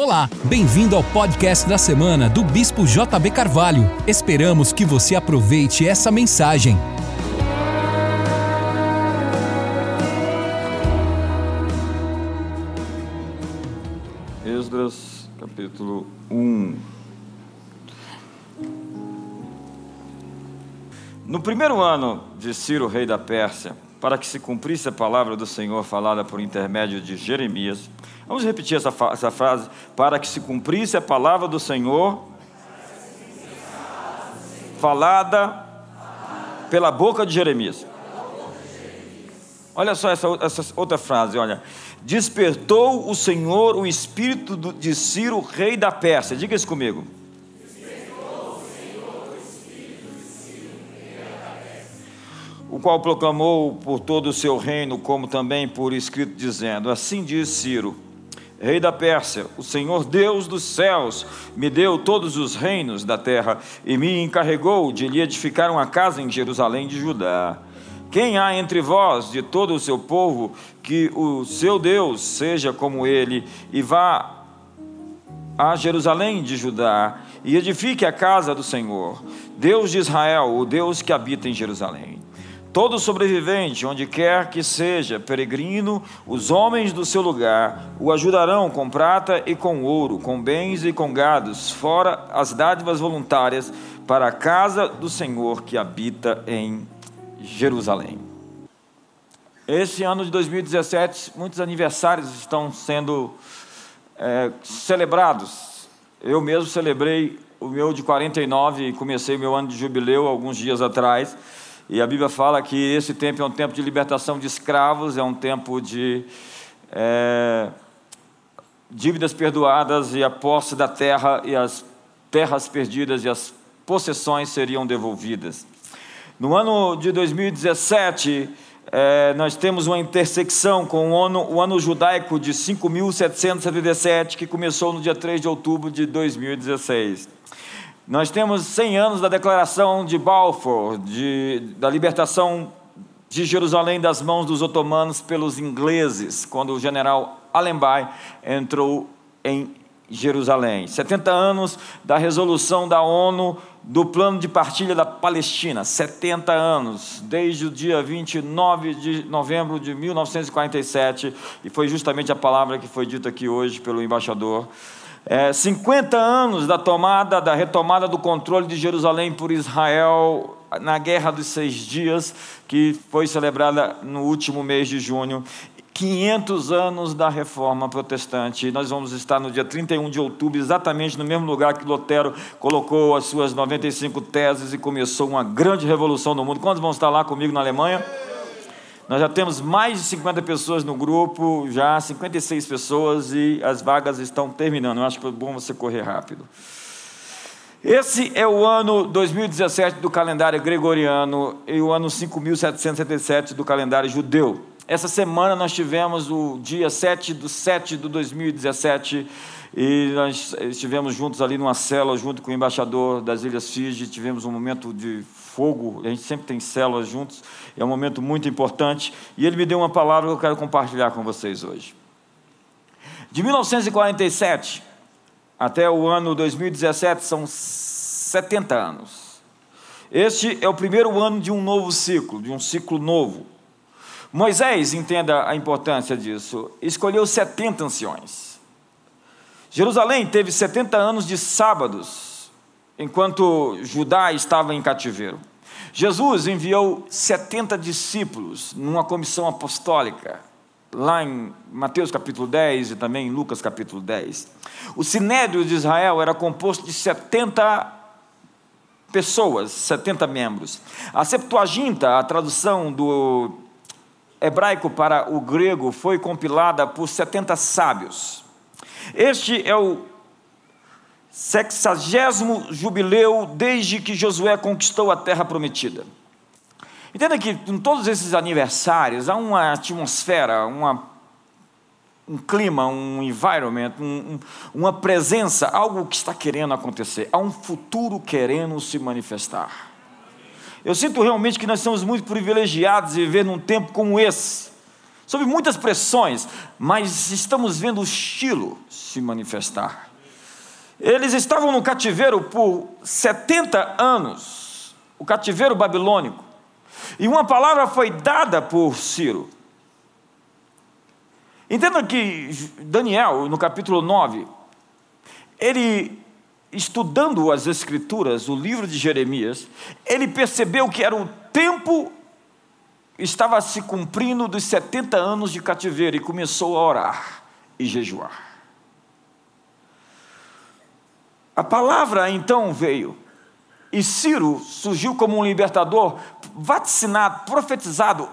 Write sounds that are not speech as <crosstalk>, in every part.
Olá, bem-vindo ao podcast da semana do Bispo JB Carvalho. Esperamos que você aproveite essa mensagem. Esdras, capítulo 1. No primeiro ano de Ciro, rei da Pérsia, para que se cumprisse a palavra do Senhor falada por intermédio de Jeremias, Vamos repetir essa, essa frase. Para que se cumprisse a palavra do Senhor, falada pela boca de Jeremias. Olha só essa, essa, outra frase, olha. Despertou o Senhor o espírito de Ciro, rei da Pérsia. Diga isso comigo. O qual proclamou por todo o seu reino, como também por escrito, dizendo: Assim diz Ciro rei da Pérsia, o Senhor Deus dos céus, me deu todos os reinos da terra e me encarregou de lhe edificar uma casa em Jerusalém de Judá. Quem há entre vós, de todo o seu povo, que o seu Deus seja como ele, e vá a Jerusalém de Judá, e edifique a casa do Senhor, Deus de Israel, o Deus que habita em Jerusalém. Todo sobrevivente, onde quer que seja peregrino, os homens do seu lugar o ajudarão com prata e com ouro, com bens e com gados, fora as dádivas voluntárias para a casa do Senhor que habita em Jerusalém. Esse ano de 2017, muitos aniversários estão sendo é, celebrados. Eu mesmo celebrei o meu de 49 e comecei meu ano de jubileu alguns dias atrás. E a Bíblia fala que esse tempo é um tempo de libertação de escravos, é um tempo de é, dívidas perdoadas e a posse da terra e as terras perdidas e as possessões seriam devolvidas. No ano de 2017, é, nós temos uma intersecção com o ano, o ano judaico de 5.777, que começou no dia 3 de outubro de 2016. Nós temos 100 anos da declaração de Balfour, de, da libertação de Jerusalém das mãos dos otomanos pelos ingleses, quando o general Allenby entrou em Jerusalém. 70 anos da resolução da ONU do plano de partilha da Palestina. 70 anos, desde o dia 29 de novembro de 1947, e foi justamente a palavra que foi dita aqui hoje pelo embaixador é, 50 anos da tomada, da retomada do controle de Jerusalém por Israel na Guerra dos Seis Dias, que foi celebrada no último mês de junho. 500 anos da reforma protestante. Nós vamos estar no dia 31 de outubro, exatamente no mesmo lugar que Lutero colocou as suas 95 teses e começou uma grande revolução no mundo. Quantos vão estar lá comigo na Alemanha? Nós já temos mais de 50 pessoas no grupo, já 56 pessoas e as vagas estão terminando. Eu acho que é bom você correr rápido. Esse é o ano 2017 do calendário gregoriano e o ano 5777 do calendário judeu. Essa semana nós tivemos o dia 7 do 7 de 2017 e nós estivemos juntos ali numa cela, junto com o embaixador das Ilhas Fiji, tivemos um momento de fogo, a gente sempre tem células juntos, é um momento muito importante, e ele me deu uma palavra que eu quero compartilhar com vocês hoje. De 1947 até o ano 2017 são 70 anos. Este é o primeiro ano de um novo ciclo, de um ciclo novo. Moisés, entenda a importância disso, escolheu 70 anciões. Jerusalém teve 70 anos de sábados enquanto Judá estava em cativeiro. Jesus enviou 70 discípulos numa comissão apostólica, lá em Mateus capítulo 10 e também em Lucas capítulo 10. O sinédrio de Israel era composto de 70 pessoas, 70 membros. A Septuaginta, a tradução do hebraico para o grego, foi compilada por 70 sábios. Este é o sexagésimo jubileu desde que Josué conquistou a terra prometida. Entenda que em todos esses aniversários há uma atmosfera, uma, um clima, um environment, um, um, uma presença, algo que está querendo acontecer, há um futuro querendo se manifestar. Eu sinto realmente que nós somos muito privilegiados em viver num tempo como esse sob muitas pressões, mas estamos vendo o estilo se manifestar. Eles estavam no cativeiro por 70 anos, o cativeiro babilônico, e uma palavra foi dada por Ciro. Entenda que Daniel, no capítulo 9, ele, estudando as Escrituras, o livro de Jeremias, ele percebeu que era o tempo estava se cumprindo dos 70 anos de cativeiro e começou a orar e jejuar. A palavra então veio, e Ciro surgiu como um libertador, vaticinado, profetizado,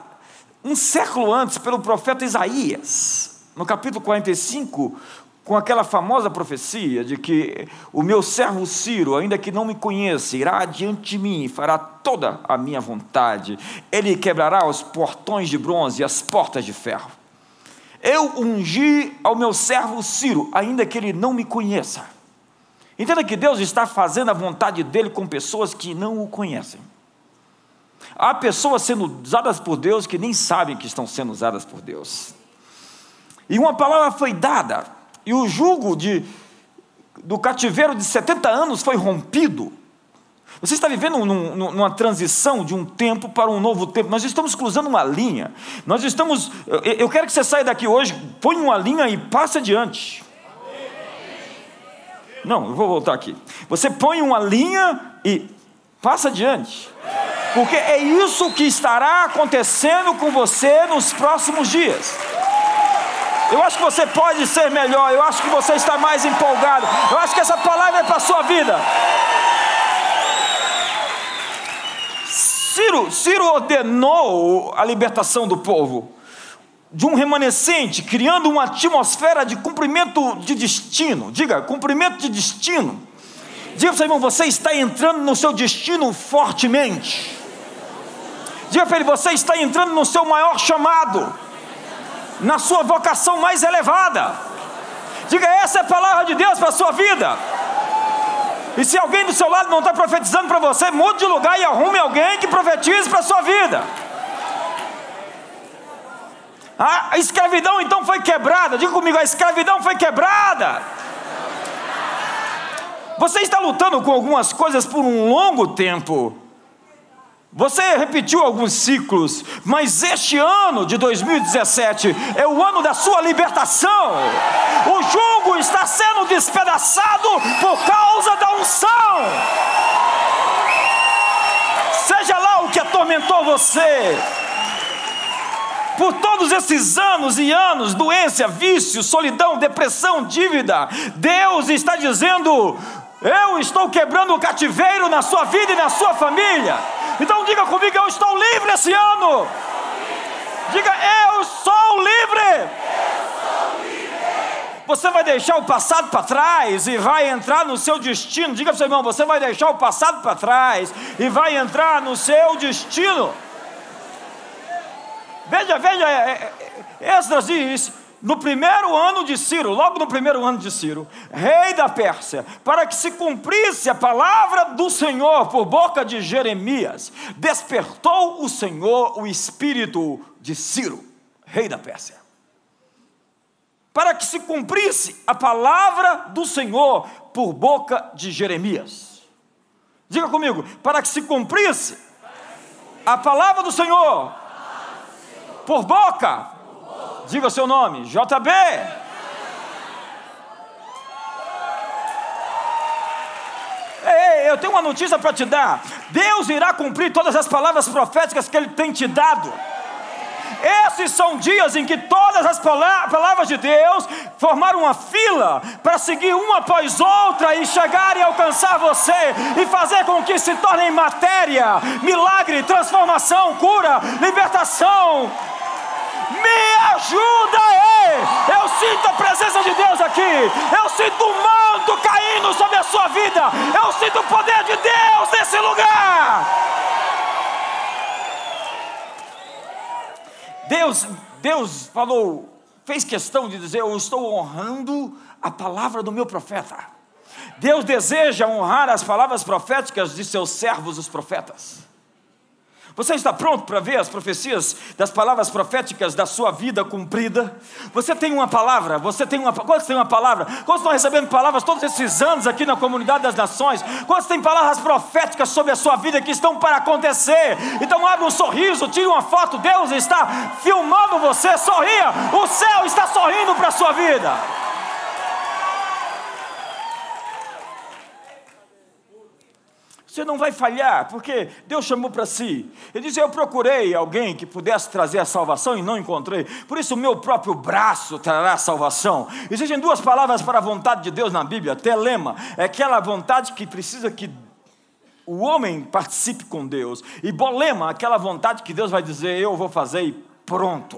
um século antes pelo profeta Isaías, no capítulo 45, com aquela famosa profecia de que o meu servo Ciro, ainda que não me conheça, irá adiante de mim e fará toda a minha vontade. Ele quebrará os portões de bronze e as portas de ferro. Eu ungi ao meu servo Ciro, ainda que ele não me conheça. Entenda que Deus está fazendo a vontade dele com pessoas que não o conhecem. Há pessoas sendo usadas por Deus que nem sabem que estão sendo usadas por Deus. E uma palavra foi dada e o jugo de, do cativeiro de 70 anos foi rompido. Você está vivendo num, numa transição de um tempo para um novo tempo. Nós estamos cruzando uma linha. Nós estamos. Eu quero que você saia daqui hoje, põe uma linha e passe adiante. Não, eu vou voltar aqui. Você põe uma linha e passa adiante. Porque é isso que estará acontecendo com você nos próximos dias. Eu acho que você pode ser melhor. Eu acho que você está mais empolgado. Eu acho que essa palavra é para a sua vida. Ciro, Ciro ordenou a libertação do povo de um remanescente, criando uma atmosfera de cumprimento de destino. Diga, cumprimento de destino. Diga para o irmão, você está entrando no seu destino fortemente. Diga para ele, você está entrando no seu maior chamado na sua vocação mais elevada. Diga, essa é a palavra de Deus para a sua vida. E se alguém do seu lado não está profetizando para você, mude de lugar e arrume alguém que profetize para a sua vida. A escravidão então foi quebrada. Diga comigo, a escravidão foi quebrada. Você está lutando com algumas coisas por um longo tempo. Você repetiu alguns ciclos, mas este ano de 2017 é o ano da sua libertação. O jugo está sendo despedaçado por causa da unção. Seja lá o que atormentou você, por todos esses anos e anos, doença, vício, solidão, depressão, dívida, Deus está dizendo: Eu estou quebrando o cativeiro na sua vida e na sua família. Então diga comigo: eu estou livre esse ano. Diga: eu sou livre. Você vai deixar o passado para trás e vai entrar no seu destino. Diga para o seu irmão: você vai deixar o passado para trás e vai entrar no seu destino. Veja, veja, é, é, Esdras diz no primeiro ano de Ciro, logo no primeiro ano de Ciro, rei da Pérsia, para que se cumprisse a palavra do Senhor por boca de Jeremias, despertou o Senhor o espírito de Ciro, rei da Pérsia. Para que se cumprisse a palavra do Senhor por boca de Jeremias. Diga comigo, para que se cumprisse a palavra do Senhor por boca Diga seu nome, JB. Ei, eu tenho uma notícia para te dar. Deus irá cumprir todas as palavras proféticas que Ele tem te dado. Esses são dias em que todas as palavras de Deus formaram uma fila para seguir uma após outra e chegar e alcançar você e fazer com que se tornem matéria, milagre, transformação, cura, libertação, me ajuda aí. Eu sinto a presença de Deus aqui. Eu sinto o manto caindo sobre a sua vida. Eu sinto o poder de Deus nesse lugar. Deus, Deus falou, fez questão de dizer: Eu estou honrando a palavra do meu profeta. Deus deseja honrar as palavras proféticas de seus servos, os profetas. Você está pronto para ver as profecias das palavras proféticas da sua vida cumprida? Você tem uma palavra? Você tem uma Quantos tem uma palavra? Quantos estão recebendo palavras todos esses anos aqui na comunidade das nações? Quantos têm palavras proféticas sobre a sua vida que estão para acontecer? Então abre um sorriso, tire uma foto, Deus está filmando você, sorria, o céu está sorrindo para a sua vida. Você não vai falhar, porque Deus chamou para si. Ele disse: Eu procurei alguém que pudesse trazer a salvação e não encontrei. Por isso, o meu próprio braço trará a salvação. Existem duas palavras para a vontade de Deus na Bíblia: telema, é aquela vontade que precisa que o homem participe com Deus, e bolema, aquela vontade que Deus vai dizer: Eu vou fazer e pronto.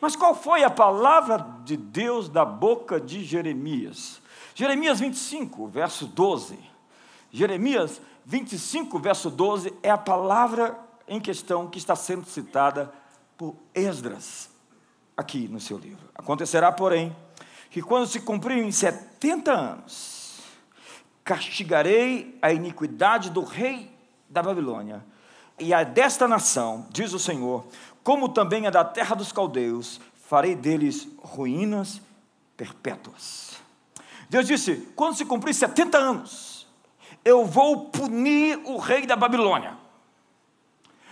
Mas qual foi a palavra de Deus da boca de Jeremias? Jeremias 25, verso 12. Jeremias 25, verso 12, é a palavra em questão que está sendo citada por Esdras aqui no seu livro. Acontecerá, porém, que quando se cumprirem 70 anos, castigarei a iniquidade do rei da Babilônia e a desta nação, diz o Senhor, como também a da terra dos caldeus, farei deles ruínas perpétuas. Deus disse: quando se cumprir 70 anos, eu vou punir o rei da Babilônia.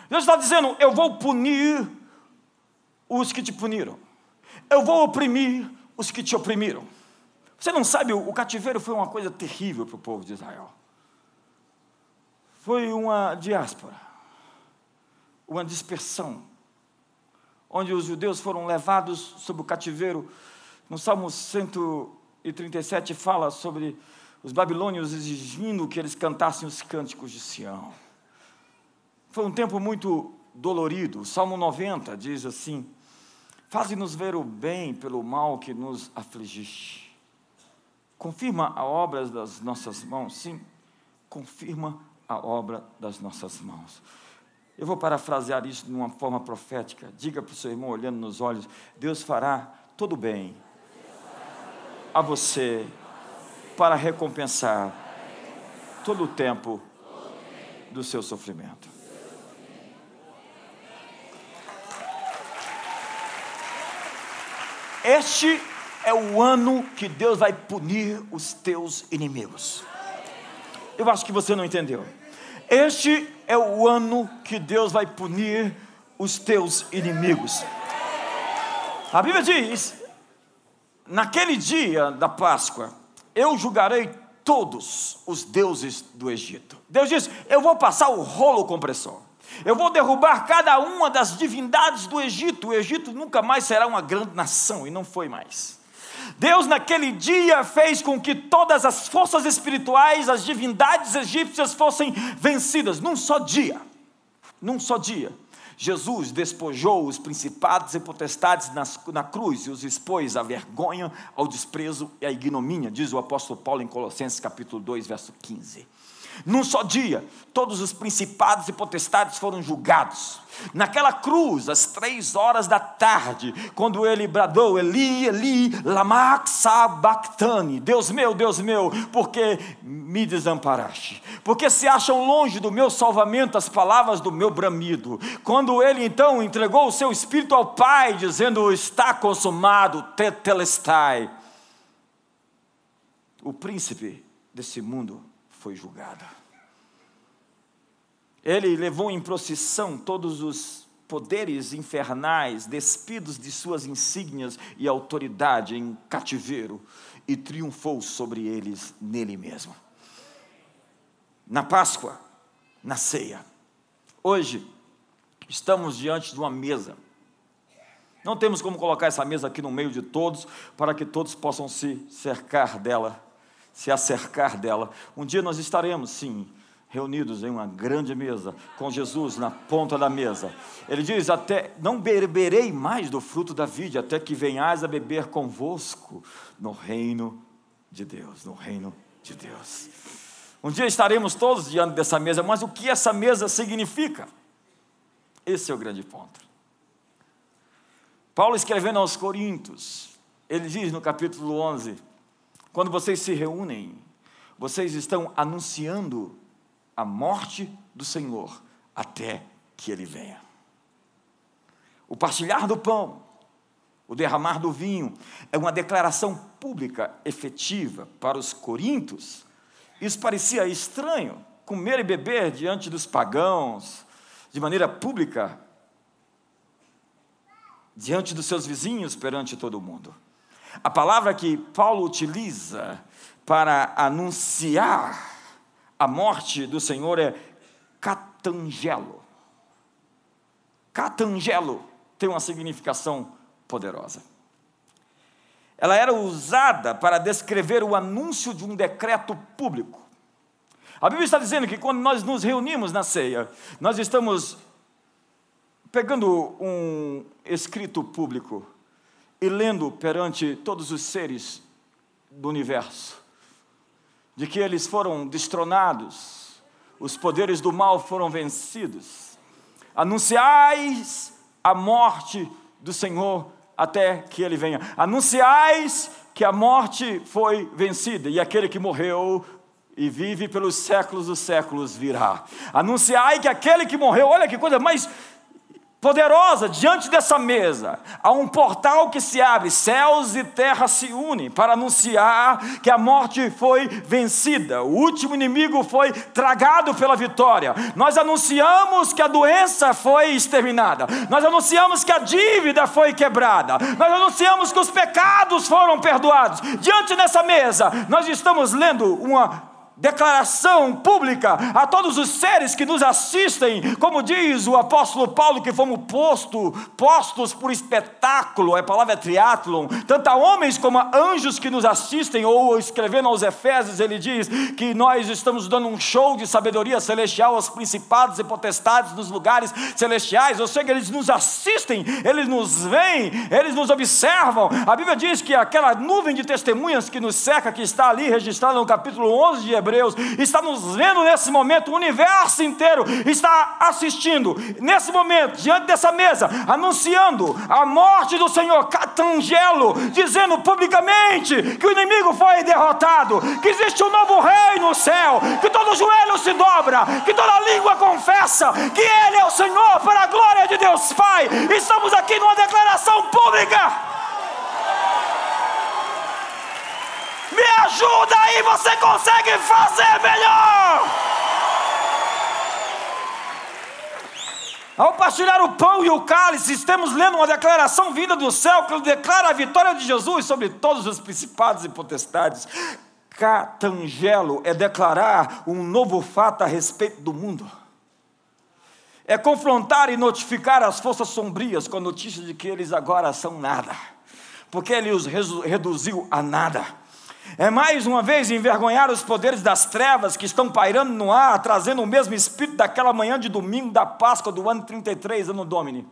Deus está dizendo: eu vou punir os que te puniram, eu vou oprimir os que te oprimiram. Você não sabe, o cativeiro foi uma coisa terrível para o povo de Israel. Foi uma diáspora, uma dispersão, onde os judeus foram levados sob o cativeiro. No Salmo 137 fala sobre os babilônios exigindo que eles cantassem os cânticos de Sião. Foi um tempo muito dolorido. O Salmo 90 diz assim: Faze-nos ver o bem pelo mal que nos afligiste. Confirma a obra das nossas mãos, sim, confirma a obra das nossas mãos. Eu vou parafrasear isso de uma forma profética. Diga para o seu irmão, olhando nos olhos: Deus fará todo bem a você para recompensar todo o tempo do seu sofrimento. Este é o ano que Deus vai punir os teus inimigos. Eu acho que você não entendeu. Este é o ano que Deus vai punir os teus inimigos. A Bíblia diz: naquele dia da Páscoa, eu julgarei todos os deuses do Egito. Deus diz: Eu vou passar o rolo compressor. Eu vou derrubar cada uma das divindades do Egito. O Egito nunca mais será uma grande nação, e não foi mais. Deus, naquele dia, fez com que todas as forças espirituais, as divindades egípcias, fossem vencidas, num só dia. Num só dia. Jesus despojou os principados e potestades nas, na cruz e os expôs à vergonha, ao desprezo e à ignomínia, diz o apóstolo Paulo em Colossenses capítulo 2, verso 15. Num só dia, todos os principados e potestades foram julgados. Naquela cruz, às três horas da tarde, quando ele bradou, Eli, Eli, lama sabachthani, Deus meu, Deus meu, porque me desamparaste? Porque se acham longe do meu salvamento as palavras do meu bramido. Quando ele então entregou o seu espírito ao Pai, dizendo, está consumado, tetelestai. O príncipe desse mundo foi julgado. Ele levou em procissão todos os poderes infernais, despidos de suas insígnias e autoridade em cativeiro, e triunfou sobre eles nele mesmo. Na Páscoa, na ceia, hoje, estamos diante de uma mesa. Não temos como colocar essa mesa aqui no meio de todos, para que todos possam se cercar dela, se acercar dela. Um dia nós estaremos, sim, reunidos em uma grande mesa, com Jesus na ponta da mesa. Ele diz: Até não beberei mais do fruto da vide, até que venhais a beber convosco no reino de Deus. No reino de Deus. Um dia estaremos todos diante dessa mesa, mas o que essa mesa significa? Esse é o grande ponto. Paulo escrevendo aos Coríntios, ele diz no capítulo 11: quando vocês se reúnem, vocês estão anunciando a morte do Senhor até que ele venha. O partilhar do pão, o derramar do vinho, é uma declaração pública efetiva para os coríntios. Isso parecia estranho, comer e beber diante dos pagãos, de maneira pública, diante dos seus vizinhos, perante todo mundo. A palavra que Paulo utiliza para anunciar a morte do Senhor é catangelo. Catangelo tem uma significação poderosa. Ela era usada para descrever o anúncio de um decreto público. A Bíblia está dizendo que quando nós nos reunimos na ceia, nós estamos pegando um escrito público e lendo perante todos os seres do universo, de que eles foram destronados, os poderes do mal foram vencidos. Anunciais a morte do Senhor até que ele venha. Anunciais que a morte foi vencida e aquele que morreu e vive pelos séculos dos séculos virá. Anunciai que aquele que morreu, olha que coisa mais poderosa diante dessa mesa. Há um portal que se abre, céus e terra se unem para anunciar que a morte foi vencida, o último inimigo foi tragado pela vitória. Nós anunciamos que a doença foi exterminada. Nós anunciamos que a dívida foi quebrada. Nós anunciamos que os pecados foram perdoados. Diante dessa mesa, nós estamos lendo uma declaração pública a todos os seres que nos assistem, como diz o apóstolo Paulo, que fomos posto, postos por espetáculo, a palavra é triatlon, tanto a homens como a anjos que nos assistem, ou escrevendo aos Efésios, ele diz que nós estamos dando um show de sabedoria celestial aos principados e potestades nos lugares celestiais, ou seja, eles nos assistem, eles nos veem, eles nos observam. A Bíblia diz que aquela nuvem de testemunhas que nos cerca, que está ali registrada no capítulo 11 de Hebreus, Hebreus, está nos vendo nesse momento, o universo inteiro está assistindo, nesse momento, diante dessa mesa, anunciando a morte do Senhor, Catangelo, dizendo publicamente que o inimigo foi derrotado, que existe um novo rei no céu, que todo joelho se dobra, que toda língua confessa que Ele é o Senhor, para a glória de Deus Pai. Estamos aqui numa declaração pública. Me ajuda aí, você consegue fazer melhor. Ao partilhar o pão e o cálice, estamos lendo uma declaração vinda do céu que declara a vitória de Jesus sobre todos os principados e potestades. Catangelo é declarar um novo fato a respeito do mundo. É confrontar e notificar as forças sombrias com a notícia de que eles agora são nada, porque ele os reduziu a nada. É mais uma vez envergonhar os poderes das trevas que estão pairando no ar, trazendo o mesmo espírito daquela manhã de domingo da Páscoa do ano 33, ano Domini.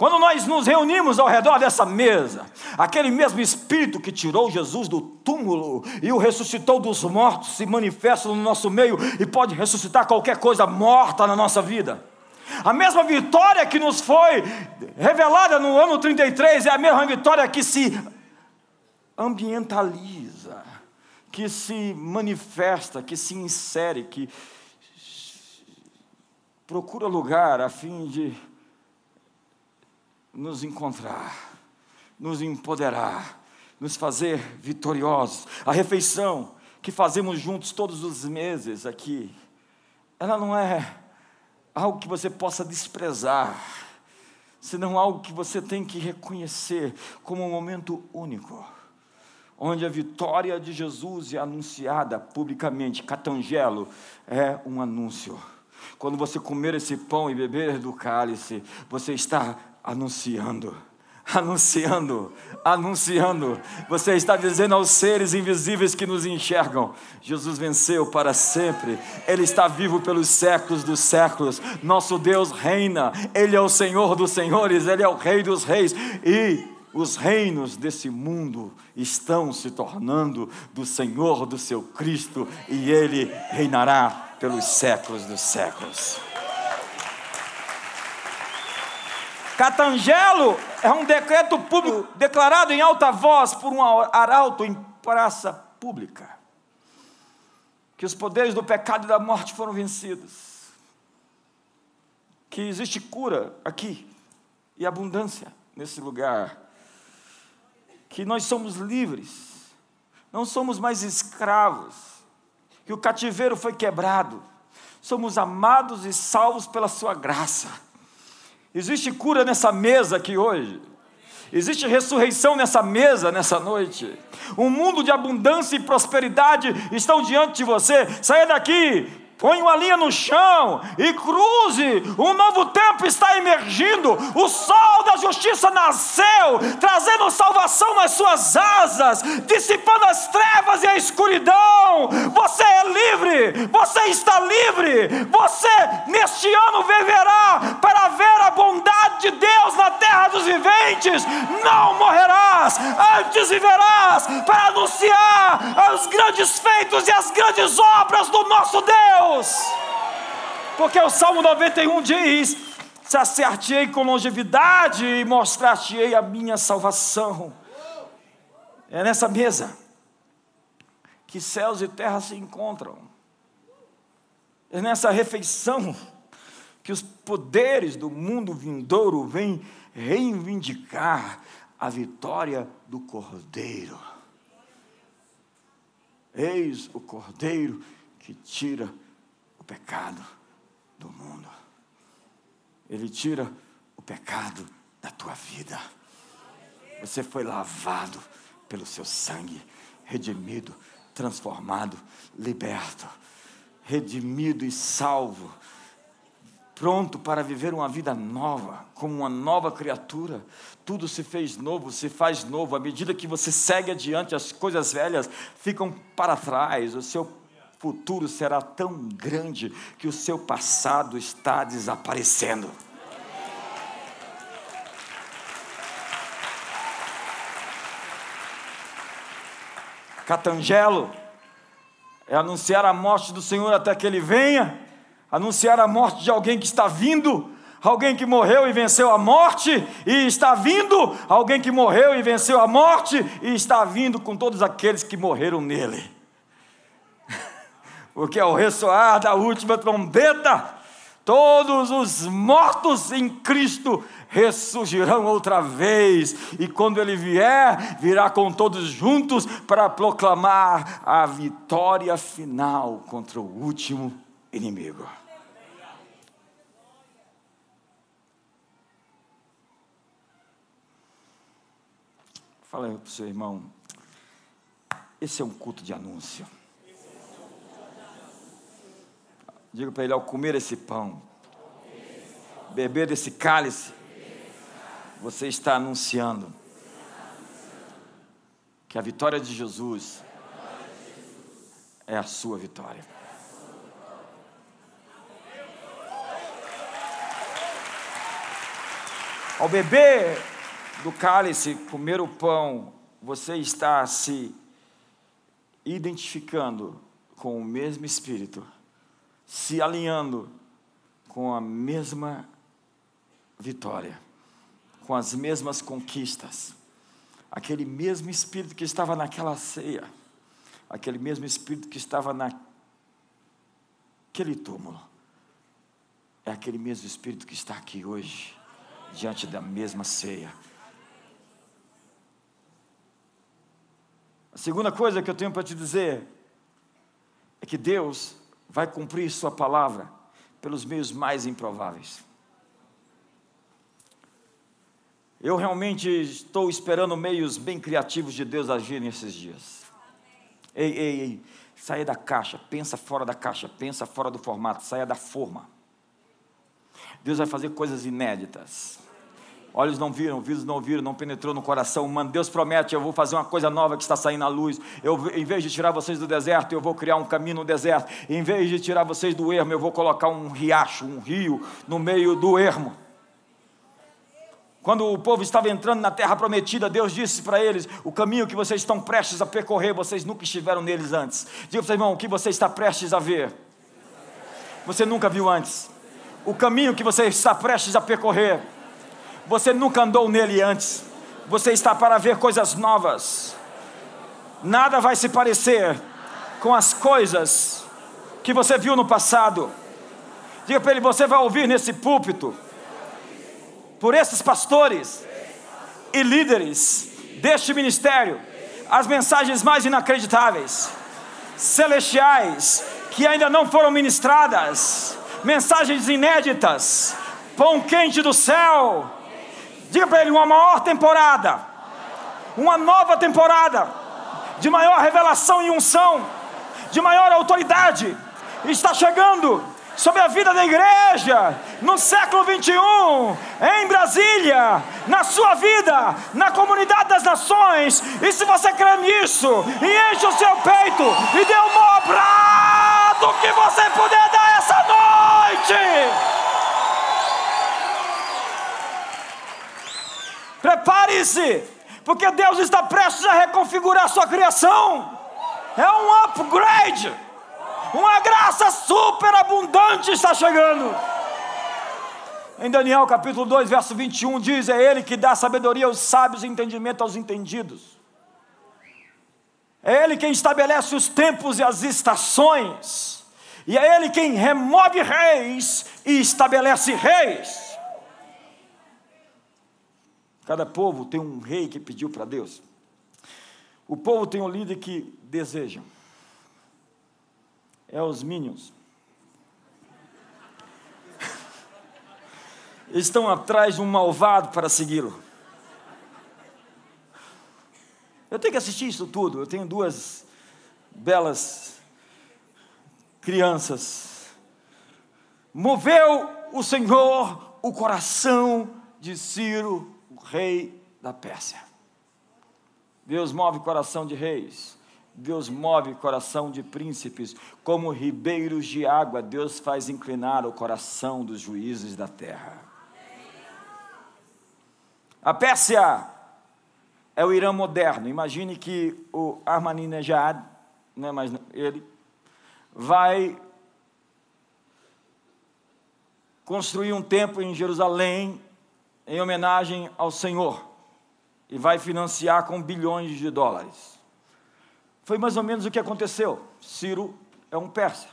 Quando nós nos reunimos ao redor dessa mesa, aquele mesmo Espírito que tirou Jesus do túmulo e o ressuscitou dos mortos se manifesta no nosso meio e pode ressuscitar qualquer coisa morta na nossa vida. A mesma vitória que nos foi revelada no ano 33 é a mesma vitória que se ambientaliza, que se manifesta, que se insere, que procura lugar a fim de nos encontrar, nos empoderar, nos fazer vitoriosos. A refeição que fazemos juntos todos os meses aqui, ela não é algo que você possa desprezar, senão algo que você tem que reconhecer como um momento único onde a vitória de Jesus é anunciada publicamente. Catangelo é um anúncio. Quando você comer esse pão e beber do cálice, você está anunciando anunciando, anunciando. Você está dizendo aos seres invisíveis que nos enxergam: Jesus venceu para sempre, Ele está vivo pelos séculos dos séculos. Nosso Deus reina, Ele é o Senhor dos senhores, Ele é o Rei dos reis e os reinos desse mundo estão se tornando do Senhor, do seu Cristo, e ele reinará pelos séculos dos séculos. Catangelo é um decreto público declarado em alta voz por um arauto em praça pública. Que os poderes do pecado e da morte foram vencidos. que existe cura aqui e abundância nesse lugar, que nós somos livres, não somos mais escravos, que o cativeiro foi quebrado, somos amados e salvos pela Sua graça. Existe cura nessa mesa aqui hoje. Existe ressurreição nessa mesa, nessa noite. Um mundo de abundância e prosperidade estão diante de você. Saia daqui Põe uma linha no chão e cruze. Um novo tempo está emergindo. O sol da justiça nasceu, trazendo salvação nas suas asas, dissipando as trevas e a escuridão. Você é livre, você está livre. Você neste ano viverá para ver a bondade de Deus na terra dos viventes. Não morrerás, antes viverás para anunciar os grandes feitos e as grandes obras do nosso Deus. Deus. Porque o Salmo 91 diz: Saciar-te-ei com longevidade e mostrar-te-ei a minha salvação. É nessa mesa que céus e terra se encontram. É nessa refeição que os poderes do mundo vindouro vêm reivindicar a vitória do Cordeiro. Eis o Cordeiro que tira pecado do mundo. Ele tira o pecado da tua vida. Você foi lavado pelo seu sangue, redimido, transformado, liberto, redimido e salvo, pronto para viver uma vida nova, como uma nova criatura. Tudo se fez novo, se faz novo. À medida que você segue adiante, as coisas velhas ficam para trás, o seu futuro será tão grande que o seu passado está desaparecendo. Catangelo é anunciar a morte do Senhor até que ele venha, anunciar a morte de alguém que está vindo, alguém que morreu e venceu a morte e está vindo, alguém que morreu e venceu a morte e está vindo com todos aqueles que morreram nele porque ao ressoar da última trombeta, todos os mortos em Cristo ressurgirão outra vez, e quando ele vier, virá com todos juntos para proclamar a vitória final contra o último inimigo. Fala para o seu irmão, esse é um culto de anúncio. Diga para ele: ao comer esse pão, beber desse cálice, você está anunciando que a vitória de Jesus é a sua vitória. Ao beber do cálice, comer o pão, você está se identificando com o mesmo Espírito se alinhando com a mesma vitória, com as mesmas conquistas. Aquele mesmo espírito que estava naquela ceia, aquele mesmo espírito que estava naquele túmulo, é aquele mesmo espírito que está aqui hoje, diante da mesma ceia. A segunda coisa que eu tenho para te dizer é que Deus vai cumprir Sua palavra pelos meios mais improváveis. Eu realmente estou esperando meios bem criativos de Deus agir nesses dias. Ei, ei, ei, saia da caixa, pensa fora da caixa, pensa fora do formato, saia da forma. Deus vai fazer coisas inéditas. Olhos não viram, ouvidos não ouviram, não penetrou no coração humano. Deus promete: eu vou fazer uma coisa nova que está saindo à luz. Eu, em vez de tirar vocês do deserto, eu vou criar um caminho no deserto. Em vez de tirar vocês do ermo, eu vou colocar um riacho, um rio no meio do ermo. Quando o povo estava entrando na terra prometida, Deus disse para eles: O caminho que vocês estão prestes a percorrer, vocês nunca estiveram neles antes. Diga para seu irmão: O que você está prestes a ver? Você nunca viu antes. O caminho que você está prestes a percorrer você nunca andou nele antes. Você está para ver coisas novas. Nada vai se parecer com as coisas que você viu no passado. Diga para ele: você vai ouvir nesse púlpito, por esses pastores e líderes deste ministério, as mensagens mais inacreditáveis, celestiais, que ainda não foram ministradas, mensagens inéditas, pão quente do céu. Diga para ele: uma maior temporada, uma nova temporada, de maior revelação e unção, de maior autoridade, está chegando sobre a vida da igreja no século 21, em Brasília, na sua vida, na comunidade das nações. E se você crê nisso, enche o seu peito e dê o maior brado que você puder dar essa noite. Prepare-se, porque Deus está prestes a reconfigurar sua criação. É um upgrade. Uma graça super abundante está chegando. Em Daniel capítulo 2, verso 21 diz: É Ele que dá sabedoria aos sábios e entendimento aos entendidos. É Ele quem estabelece os tempos e as estações. E é Ele quem remove reis e estabelece reis. Cada povo tem um rei que pediu para Deus. O povo tem um líder que deseja é os Minions. <laughs> Estão atrás de um malvado para segui-lo. Eu tenho que assistir isso tudo. Eu tenho duas belas crianças. Moveu o Senhor o coração de Ciro, rei da Pérsia. Deus move coração de reis Deus move coração de príncipes, como ribeiros de água, Deus faz inclinar o coração dos juízes da terra. A Pérsia é o Irã moderno. Imagine que o Ahmadinejad, não é mais ele, vai construir um templo em Jerusalém em homenagem ao Senhor e vai financiar com bilhões de dólares. Foi mais ou menos o que aconteceu. Ciro é um persa.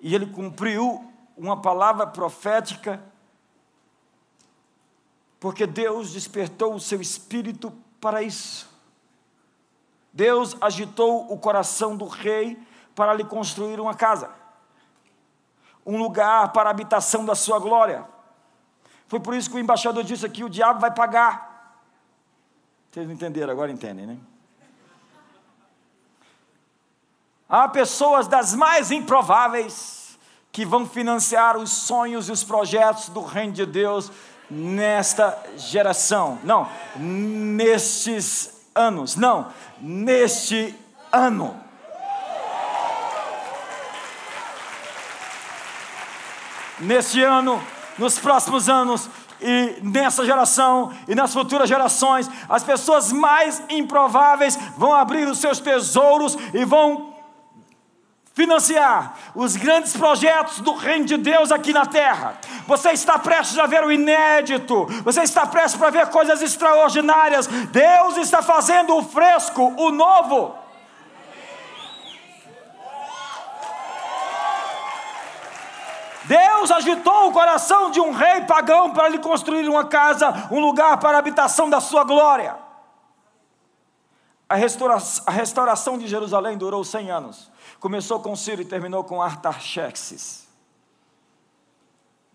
E ele cumpriu uma palavra profética, porque Deus despertou o seu espírito para isso. Deus agitou o coração do rei para lhe construir uma casa, um lugar para a habitação da sua glória. Foi por isso que o embaixador disse aqui: o diabo vai pagar vocês não entenderam, agora entendem, né? Há pessoas das mais improváveis que vão financiar os sonhos e os projetos do reino de Deus nesta geração. Não, nestes anos. Não, neste ano. Neste ano, nos próximos anos, e nessa geração e nas futuras gerações, as pessoas mais improváveis vão abrir os seus tesouros e vão financiar os grandes projetos do reino de Deus aqui na terra. Você está prestes a ver o inédito, você está prestes para ver coisas extraordinárias. Deus está fazendo o fresco, o novo. Deus agitou o coração de um rei pagão para lhe construir uma casa, um lugar para a habitação da sua glória. A restauração, a restauração de Jerusalém durou 100 anos. Começou com Ciro e terminou com Artaxerxes.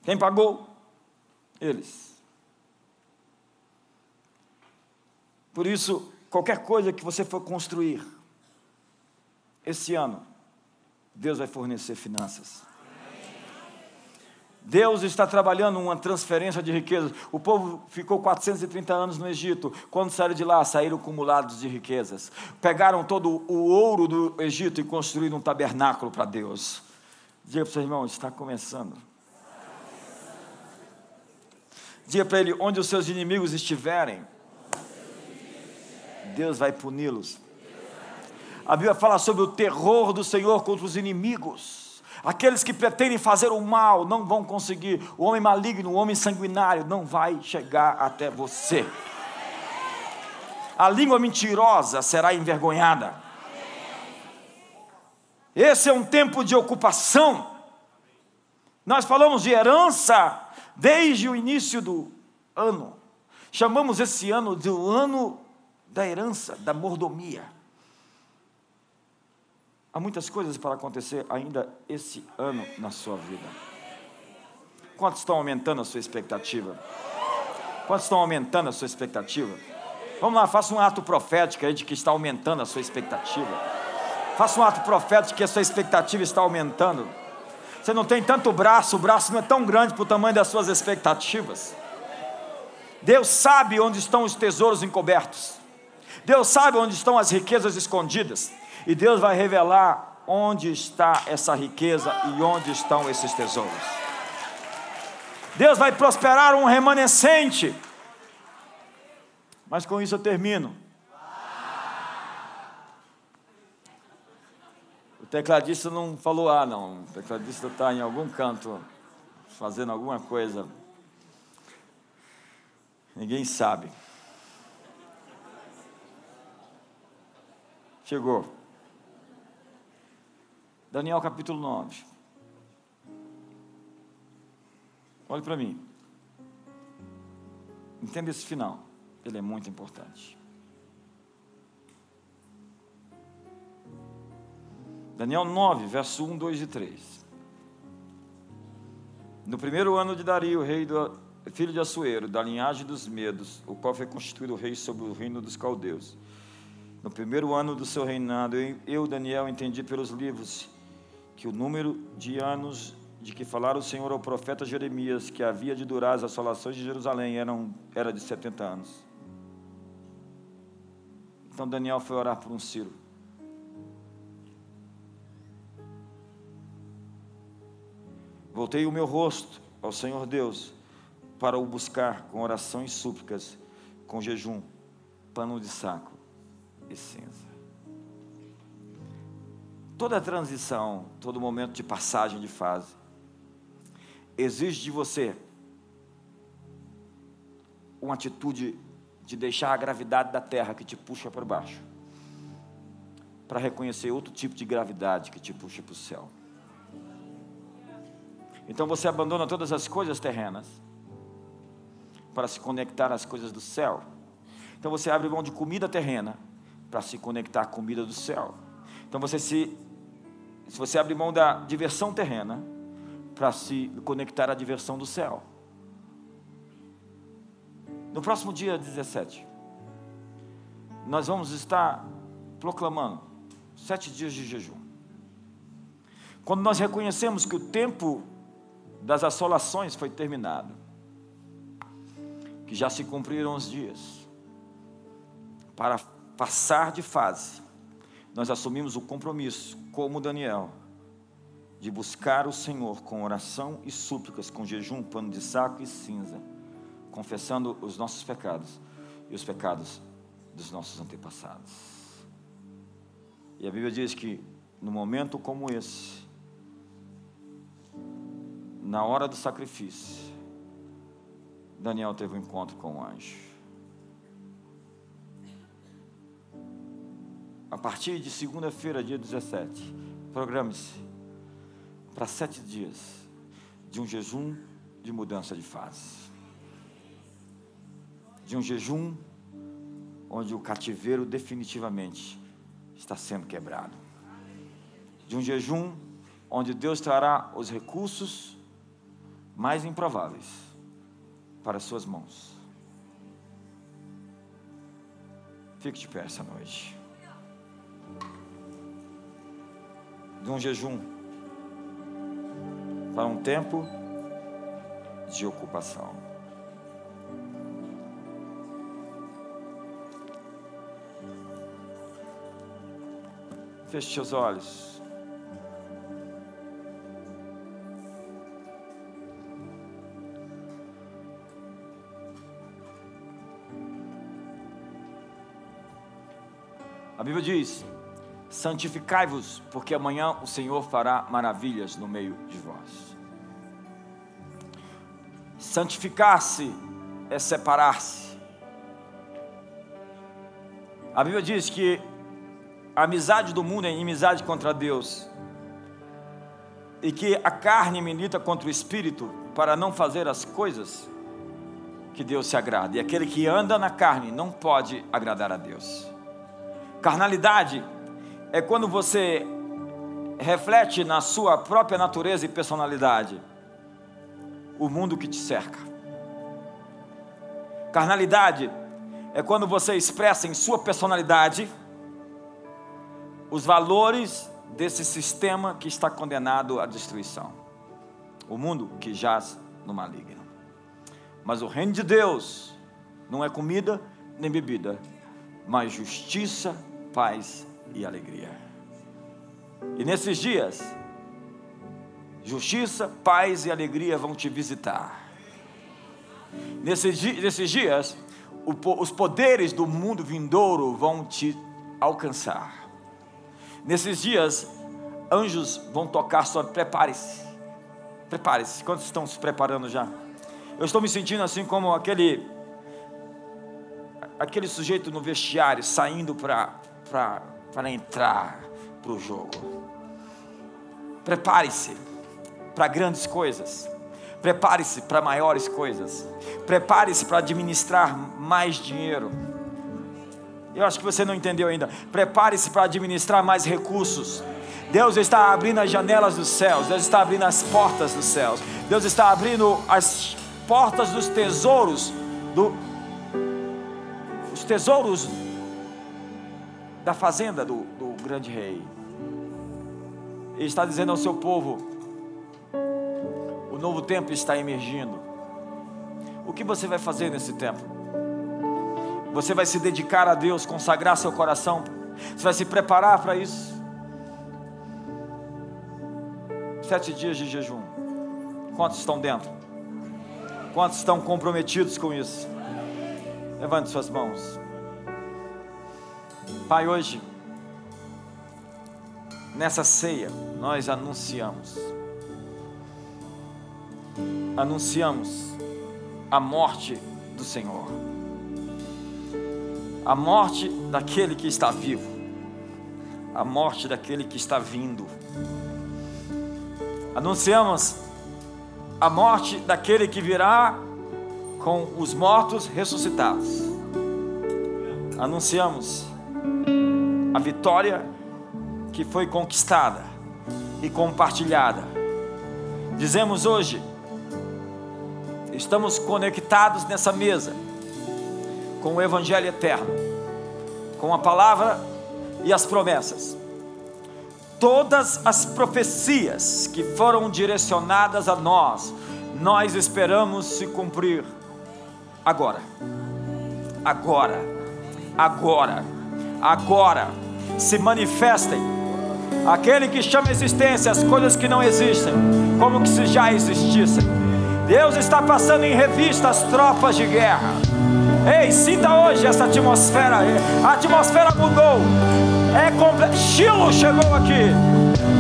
Quem pagou? Eles. Por isso, qualquer coisa que você for construir esse ano, Deus vai fornecer finanças. Deus está trabalhando uma transferência de riquezas. O povo ficou 430 anos no Egito. Quando saíram de lá, saíram acumulados de riquezas. Pegaram todo o ouro do Egito e construíram um tabernáculo para Deus. Diga para o seu irmão, está começando. Diga para ele, onde os seus inimigos estiverem, Deus vai puni-los. A Bíblia fala sobre o terror do Senhor contra os inimigos. Aqueles que pretendem fazer o mal não vão conseguir. O homem maligno, o homem sanguinário não vai chegar até você. A língua mentirosa será envergonhada. Esse é um tempo de ocupação. Nós falamos de herança desde o início do ano. Chamamos esse ano de o ano da herança, da mordomia. Há muitas coisas para acontecer ainda esse ano na sua vida. Quantos estão aumentando a sua expectativa? Quantos estão aumentando a sua expectativa? Vamos lá, faça um ato profético aí de que está aumentando a sua expectativa. Faça um ato profético de que a sua expectativa está aumentando. Você não tem tanto braço, o braço não é tão grande para o tamanho das suas expectativas. Deus sabe onde estão os tesouros encobertos. Deus sabe onde estão as riquezas escondidas. E Deus vai revelar onde está essa riqueza e onde estão esses tesouros. Deus vai prosperar um remanescente. Mas com isso eu termino. O tecladista não falou ah, não. O tecladista está em algum canto fazendo alguma coisa. Ninguém sabe. Chegou. Daniel capítulo 9. Olhe para mim. Entenda esse final. Ele é muito importante. Daniel 9, verso 1, 2 e 3. No primeiro ano de Dario, rei do filho de Assuero, da linhagem dos Medos, o qual foi constituído rei sobre o reino dos caldeus. No primeiro ano do seu reinado, eu, Daniel, entendi pelos livros que o número de anos de que falara o Senhor ao profeta Jeremias, que havia de durar as assolações de Jerusalém, eram, era de 70 anos. Então Daniel foi orar por um Ciro. Voltei o meu rosto ao Senhor Deus para o buscar com oração e súplicas, com jejum, pano de saco e cinza. Toda transição, todo momento de passagem de fase, exige de você uma atitude de deixar a gravidade da terra que te puxa para baixo, para reconhecer outro tipo de gravidade que te puxa para o céu. Então você abandona todas as coisas terrenas para se conectar às coisas do céu. Então você abre mão de comida terrena para se conectar à comida do céu. Então você se se você abre mão da diversão terrena para se conectar à diversão do céu. No próximo dia 17, nós vamos estar proclamando sete dias de jejum. Quando nós reconhecemos que o tempo das assolações foi terminado, que já se cumpriram os dias, para passar de fase, nós assumimos o compromisso, como Daniel, de buscar o Senhor com oração e súplicas, com jejum, pano de saco e cinza, confessando os nossos pecados e os pecados dos nossos antepassados. E a Bíblia diz que no momento como esse, na hora do sacrifício, Daniel teve um encontro com o anjo. A partir de segunda-feira, dia 17, programe-se para sete dias de um jejum de mudança de fase. De um jejum onde o cativeiro definitivamente está sendo quebrado. De um jejum onde Deus trará os recursos mais improváveis para as suas mãos. Fique de pé essa noite. De um jejum para um tempo de ocupação. Feche seus olhos. A Bíblia diz: santificai-vos, porque amanhã o Senhor fará maravilhas no meio de vós. Santificar-se é separar-se. A Bíblia diz que a amizade do mundo é inimizade contra Deus, e que a carne milita contra o espírito para não fazer as coisas que Deus se agrada, e aquele que anda na carne não pode agradar a Deus. Carnalidade é quando você reflete na sua própria natureza e personalidade o mundo que te cerca. Carnalidade é quando você expressa em sua personalidade os valores desse sistema que está condenado à destruição. O mundo que jaz no maligno. Mas o reino de Deus não é comida nem bebida, mas justiça, paz e alegria. E nesses dias, justiça, paz e alegria vão te visitar. Nesses, nesses dias, os poderes do mundo vindouro vão te alcançar. Nesses dias, anjos vão tocar sua. Prepare-se. Prepare-se. Quantos estão se preparando já? Eu estou me sentindo assim como aquele aquele sujeito no vestiário saindo para entrar para o jogo. Prepare-se para grandes coisas. Prepare-se para maiores coisas. Prepare-se para administrar mais dinheiro. Eu acho que você não entendeu ainda. Prepare-se para administrar mais recursos. Deus está abrindo as janelas dos céus. Deus está abrindo as portas dos céus. Deus está abrindo as portas dos tesouros do os tesouros da fazenda do, do grande rei. Ele está dizendo ao seu povo: novo tempo está emergindo. O que você vai fazer nesse tempo? Você vai se dedicar a Deus, consagrar seu coração? Você vai se preparar para isso? Sete dias de jejum. Quantos estão dentro? Quantos estão comprometidos com isso? Levante suas mãos. Pai, hoje, nessa ceia, nós anunciamos anunciamos a morte do Senhor, a morte daquele que está vivo, a morte daquele que está vindo. Anunciamos a morte daquele que virá com os mortos ressuscitados. Anunciamos a vitória que foi conquistada e compartilhada. Dizemos hoje estamos conectados nessa mesa com o Evangelho eterno, com a palavra e as promessas. Todas as profecias que foram direcionadas a nós, nós esperamos se cumprir agora. Agora, agora, agora, se manifestem. Aquele que chama existência as coisas que não existem, como que se já existissem Deus está passando em revista as tropas de guerra. Ei, sinta hoje essa atmosfera. A atmosfera mudou. É comple... Chilo chegou aqui.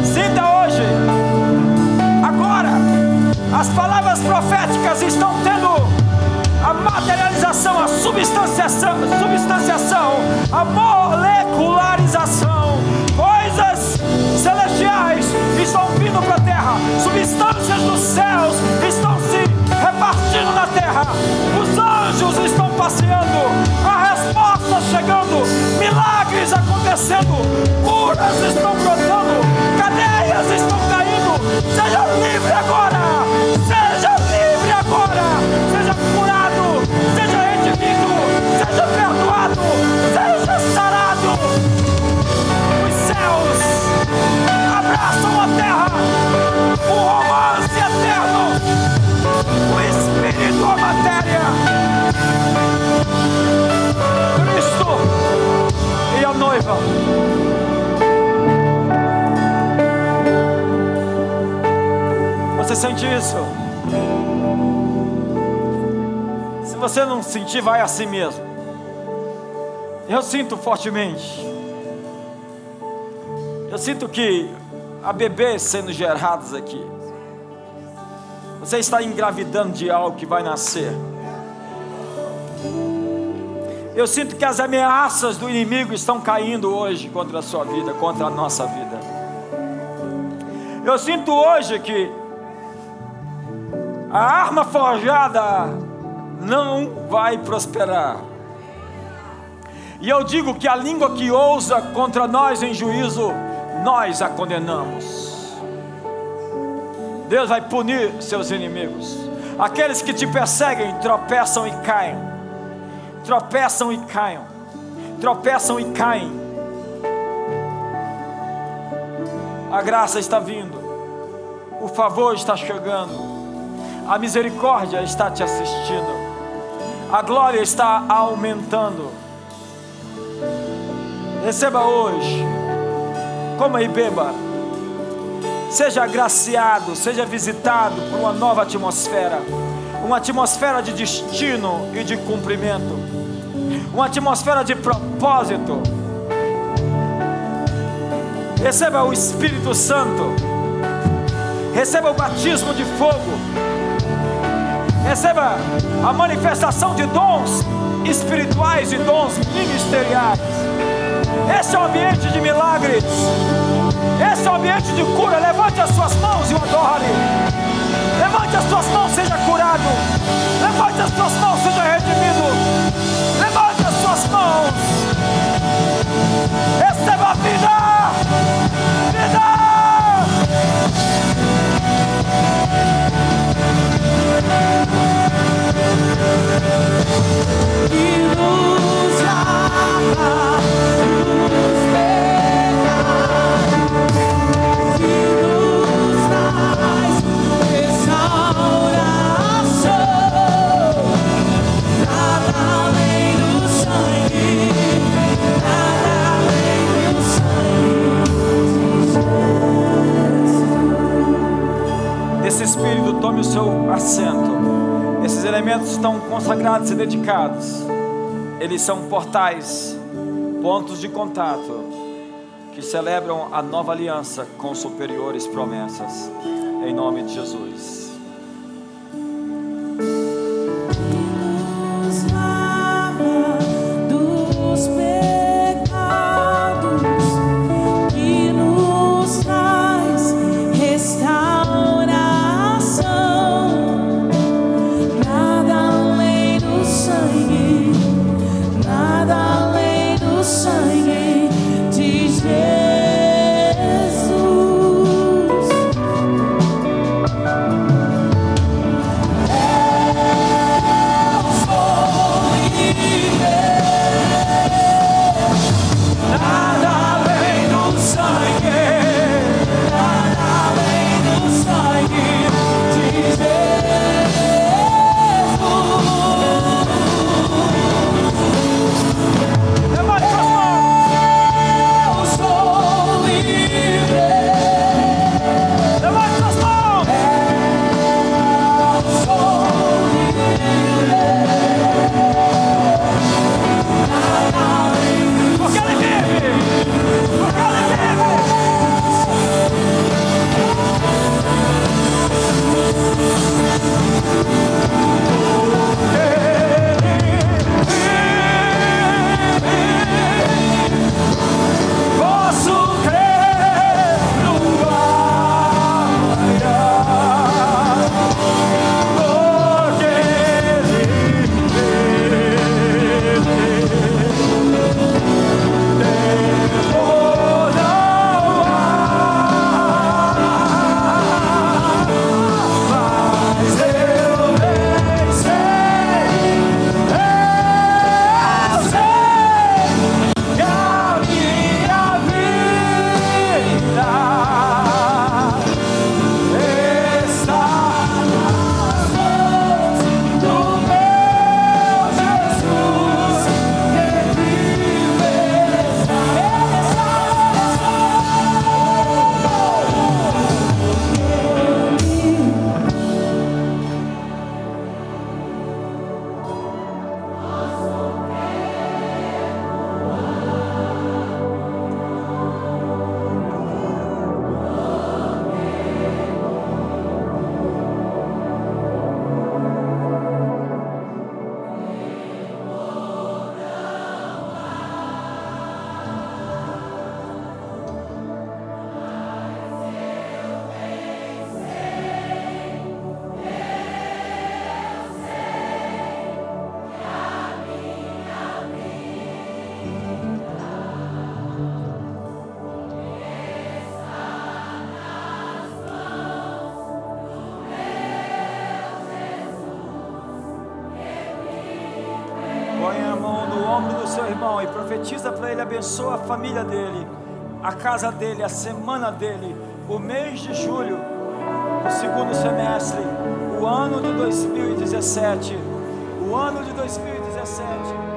Sinta hoje. Agora, as palavras proféticas estão tendo a materialização, a substanciação, substanciação, a acontecendo, curas estão brotando, cadeias estão caindo. Seja livre agora, seja livre agora, seja curado, seja redimido, seja perdoado, seja sarado. Os céus abraçam a terra, o romance eterno. O a. Você sente isso? Se você não sentir, vai assim mesmo. Eu sinto fortemente. Eu sinto que há bebês sendo gerados aqui. Você está engravidando de algo que vai nascer. Eu sinto que as ameaças do inimigo estão caindo hoje contra a sua vida, contra a nossa vida. Eu sinto hoje que a arma forjada não vai prosperar. E eu digo que a língua que ousa contra nós em juízo, nós a condenamos. Deus vai punir seus inimigos. Aqueles que te perseguem tropeçam e caem tropeçam e caem, tropeçam e caem. A graça está vindo, o favor está chegando, a misericórdia está te assistindo, a glória está aumentando. Receba hoje, coma e beba, seja agraciado, seja visitado por uma nova atmosfera uma atmosfera de destino e de cumprimento, uma atmosfera de propósito. Receba o Espírito Santo, receba o batismo de fogo, receba a manifestação de dons espirituais e dons ministeriais. Esse é o ambiente de milagres, esse é o ambiente de cura. Levante as suas mãos e o adore. Levante as suas mãos, seja curado. Levante as suas mãos, seja redimido. Levante as suas mãos. Receba a vida. Vida. Eles são portais, pontos de contato que celebram a nova aliança com superiores promessas. Em nome de Jesus. Abençoa a família dele, a casa dele, a semana dele, o mês de julho, o segundo semestre, o ano de 2017, o ano de 2017.